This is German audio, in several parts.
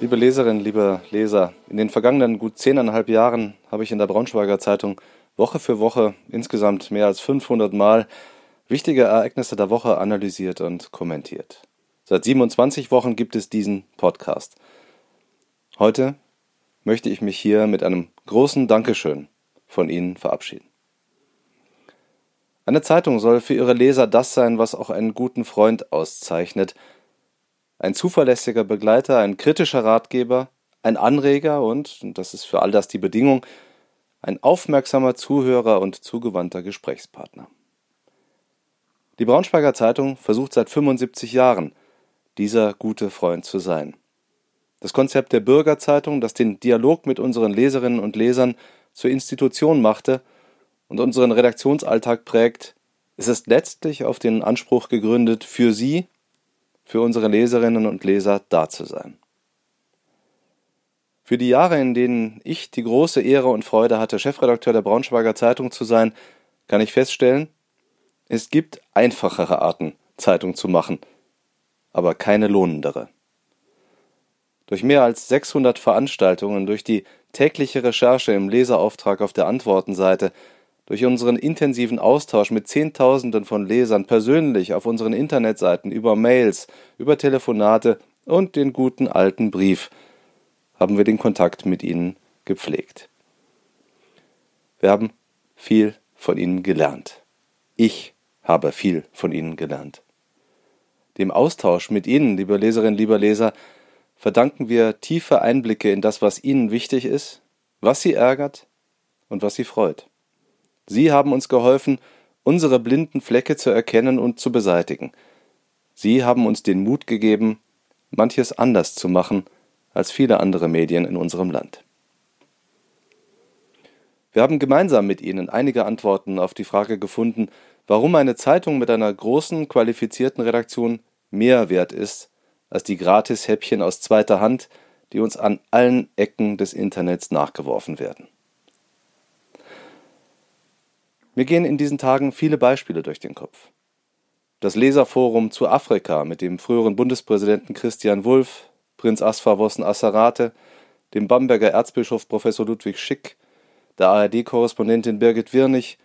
Liebe Leserinnen, liebe Leser, in den vergangenen gut zehneinhalb Jahren habe ich in der Braunschweiger Zeitung Woche für Woche insgesamt mehr als 500 Mal wichtige Ereignisse der Woche analysiert und kommentiert. Seit 27 Wochen gibt es diesen Podcast. Heute möchte ich mich hier mit einem großen Dankeschön von Ihnen verabschieden. Eine Zeitung soll für ihre Leser das sein, was auch einen guten Freund auszeichnet – ein zuverlässiger Begleiter, ein kritischer Ratgeber, ein Anreger und, und das ist für all das die Bedingung, ein aufmerksamer Zuhörer und zugewandter Gesprächspartner. Die Braunschweiger Zeitung versucht seit 75 Jahren, dieser gute Freund zu sein. Das Konzept der Bürgerzeitung, das den Dialog mit unseren Leserinnen und Lesern zur Institution machte und unseren Redaktionsalltag prägt, ist letztlich auf den Anspruch gegründet, für Sie für unsere Leserinnen und Leser da zu sein. Für die Jahre, in denen ich die große Ehre und Freude hatte, Chefredakteur der Braunschweiger Zeitung zu sein, kann ich feststellen, es gibt einfachere Arten, Zeitung zu machen, aber keine lohnendere. Durch mehr als 600 Veranstaltungen, durch die tägliche Recherche im Leserauftrag auf der Antwortenseite, durch unseren intensiven Austausch mit Zehntausenden von Lesern persönlich auf unseren Internetseiten, über Mails, über Telefonate und den guten alten Brief haben wir den Kontakt mit ihnen gepflegt. Wir haben viel von ihnen gelernt. Ich habe viel von ihnen gelernt. Dem Austausch mit Ihnen, liebe Leserinnen, lieber Leser, verdanken wir tiefe Einblicke in das, was Ihnen wichtig ist, was Sie ärgert und was Sie freut. Sie haben uns geholfen, unsere blinden Flecke zu erkennen und zu beseitigen. Sie haben uns den Mut gegeben, manches anders zu machen als viele andere Medien in unserem Land. Wir haben gemeinsam mit Ihnen einige Antworten auf die Frage gefunden, warum eine Zeitung mit einer großen, qualifizierten Redaktion mehr wert ist als die Gratishäppchen aus zweiter Hand, die uns an allen Ecken des Internets nachgeworfen werden. Mir gehen in diesen Tagen viele Beispiele durch den Kopf. Das Leserforum zu Afrika mit dem früheren Bundespräsidenten Christian Wulff, Prinz Asfawossen Asserate, dem Bamberger Erzbischof Professor Ludwig Schick, der ARD-Korrespondentin Birgit Wirnig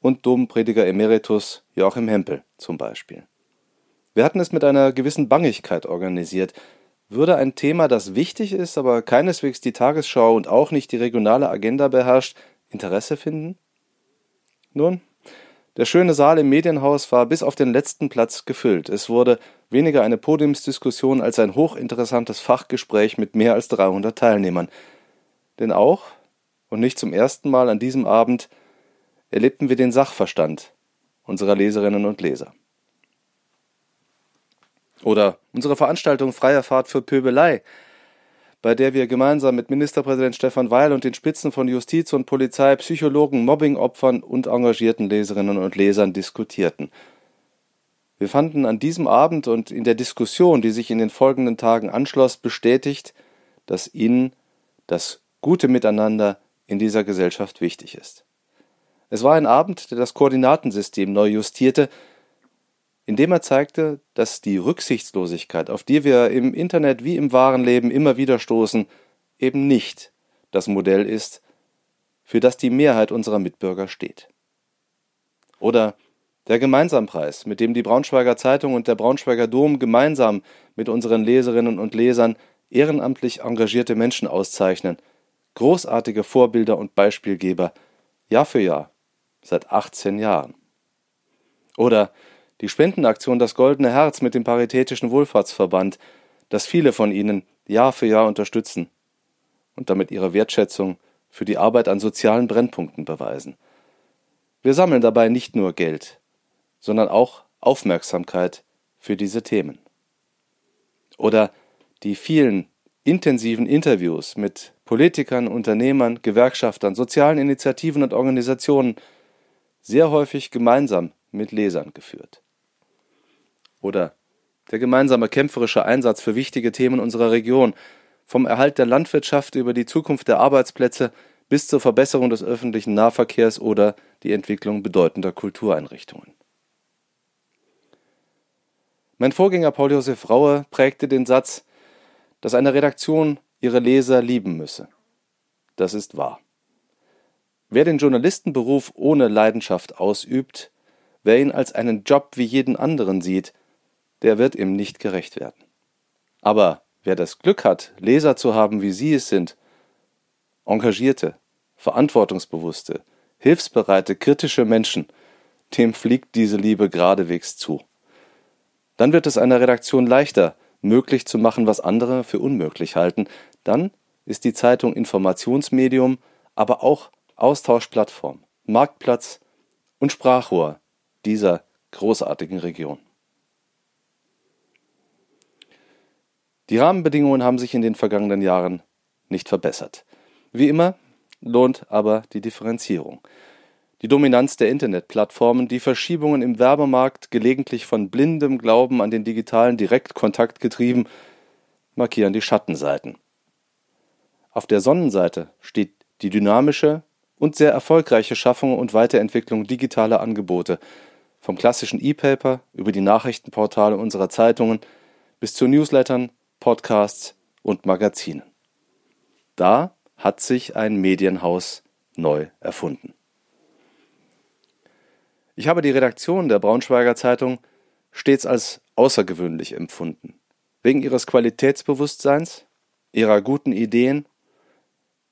und Domprediger Emeritus Joachim Hempel zum Beispiel. Wir hatten es mit einer gewissen Bangigkeit organisiert. Würde ein Thema, das wichtig ist, aber keineswegs die Tagesschau und auch nicht die regionale Agenda beherrscht, Interesse finden? Nun, der schöne Saal im Medienhaus war bis auf den letzten Platz gefüllt. Es wurde weniger eine Podiumsdiskussion als ein hochinteressantes Fachgespräch mit mehr als 300 Teilnehmern. Denn auch, und nicht zum ersten Mal an diesem Abend, erlebten wir den Sachverstand unserer Leserinnen und Leser. Oder unsere Veranstaltung Freier Fahrt für Pöbelei, bei der wir gemeinsam mit Ministerpräsident Stefan Weil und den Spitzen von Justiz und Polizei, Psychologen, Mobbingopfern und engagierten Leserinnen und Lesern diskutierten. Wir fanden an diesem Abend und in der Diskussion, die sich in den folgenden Tagen anschloss, bestätigt, dass Ihnen das gute Miteinander in dieser Gesellschaft wichtig ist. Es war ein Abend, der das Koordinatensystem neu justierte, indem er zeigte, dass die Rücksichtslosigkeit, auf die wir im Internet wie im wahren Leben immer wieder stoßen, eben nicht das Modell ist, für das die Mehrheit unserer Mitbürger steht. Oder der Gemeinsampreis, mit dem die Braunschweiger Zeitung und der Braunschweiger Dom gemeinsam mit unseren Leserinnen und Lesern ehrenamtlich engagierte Menschen auszeichnen, großartige Vorbilder und Beispielgeber, Jahr für Jahr, seit 18 Jahren. Oder die Spendenaktion Das Goldene Herz mit dem Paritätischen Wohlfahrtsverband, das viele von Ihnen Jahr für Jahr unterstützen und damit ihre Wertschätzung für die Arbeit an sozialen Brennpunkten beweisen. Wir sammeln dabei nicht nur Geld, sondern auch Aufmerksamkeit für diese Themen. Oder die vielen intensiven Interviews mit Politikern, Unternehmern, Gewerkschaftern, sozialen Initiativen und Organisationen, sehr häufig gemeinsam mit Lesern geführt. Oder der gemeinsame kämpferische Einsatz für wichtige Themen unserer Region, vom Erhalt der Landwirtschaft über die Zukunft der Arbeitsplätze bis zur Verbesserung des öffentlichen Nahverkehrs oder die Entwicklung bedeutender Kultureinrichtungen. Mein Vorgänger Paul Josef Raue prägte den Satz dass eine Redaktion ihre Leser lieben müsse. Das ist wahr. Wer den Journalistenberuf ohne Leidenschaft ausübt, wer ihn als einen Job wie jeden anderen sieht, der wird ihm nicht gerecht werden. Aber wer das Glück hat, Leser zu haben, wie Sie es sind, engagierte, verantwortungsbewusste, hilfsbereite, kritische Menschen, dem fliegt diese Liebe geradewegs zu. Dann wird es einer Redaktion leichter, möglich zu machen, was andere für unmöglich halten. Dann ist die Zeitung Informationsmedium, aber auch Austauschplattform, Marktplatz und Sprachrohr dieser großartigen Region. Die Rahmenbedingungen haben sich in den vergangenen Jahren nicht verbessert. Wie immer lohnt aber die Differenzierung. Die Dominanz der Internetplattformen, die Verschiebungen im Werbemarkt, gelegentlich von blindem Glauben an den digitalen Direktkontakt getrieben, markieren die Schattenseiten. Auf der Sonnenseite steht die dynamische und sehr erfolgreiche Schaffung und Weiterentwicklung digitaler Angebote, vom klassischen E-Paper über die Nachrichtenportale unserer Zeitungen bis zu Newslettern, Podcasts und Magazinen. Da hat sich ein Medienhaus neu erfunden. Ich habe die Redaktion der Braunschweiger Zeitung stets als außergewöhnlich empfunden, wegen ihres Qualitätsbewusstseins, ihrer guten Ideen,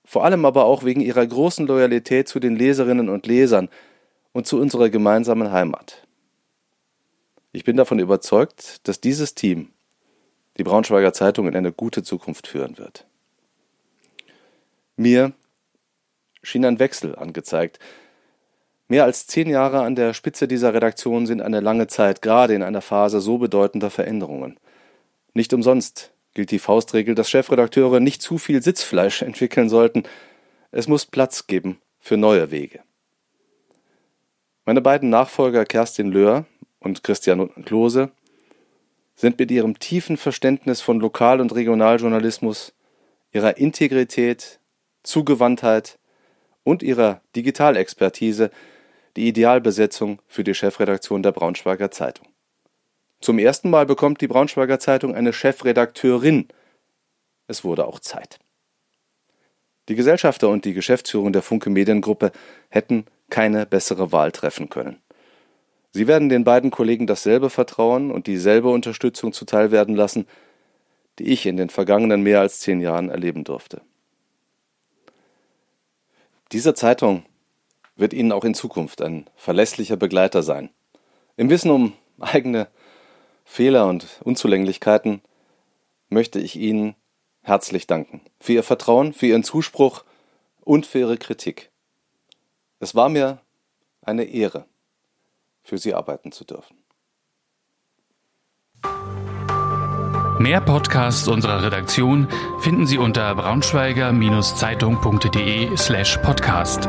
vor allem aber auch wegen ihrer großen Loyalität zu den Leserinnen und Lesern und zu unserer gemeinsamen Heimat. Ich bin davon überzeugt, dass dieses Team die Braunschweiger Zeitung in eine gute Zukunft führen wird. Mir schien ein Wechsel angezeigt. Mehr als zehn Jahre an der Spitze dieser Redaktion sind eine lange Zeit, gerade in einer Phase so bedeutender Veränderungen. Nicht umsonst gilt die Faustregel, dass Chefredakteure nicht zu viel Sitzfleisch entwickeln sollten. Es muss Platz geben für neue Wege. Meine beiden Nachfolger Kerstin Löhr und Christian Klose sind mit ihrem tiefen Verständnis von Lokal- und Regionaljournalismus, ihrer Integrität, Zugewandtheit und ihrer Digitalexpertise die Idealbesetzung für die Chefredaktion der Braunschweiger Zeitung. Zum ersten Mal bekommt die Braunschweiger Zeitung eine Chefredakteurin. Es wurde auch Zeit. Die Gesellschafter und die Geschäftsführung der Funke Mediengruppe hätten keine bessere Wahl treffen können. Sie werden den beiden Kollegen dasselbe Vertrauen und dieselbe Unterstützung zuteilwerden lassen, die ich in den vergangenen mehr als zehn Jahren erleben durfte. Diese Zeitung wird Ihnen auch in Zukunft ein verlässlicher Begleiter sein. Im Wissen um eigene Fehler und Unzulänglichkeiten möchte ich Ihnen herzlich danken. Für Ihr Vertrauen, für Ihren Zuspruch und für Ihre Kritik. Es war mir eine Ehre für Sie arbeiten zu dürfen. Mehr Podcasts unserer Redaktion finden Sie unter braunschweiger-zeitung.de slash podcast.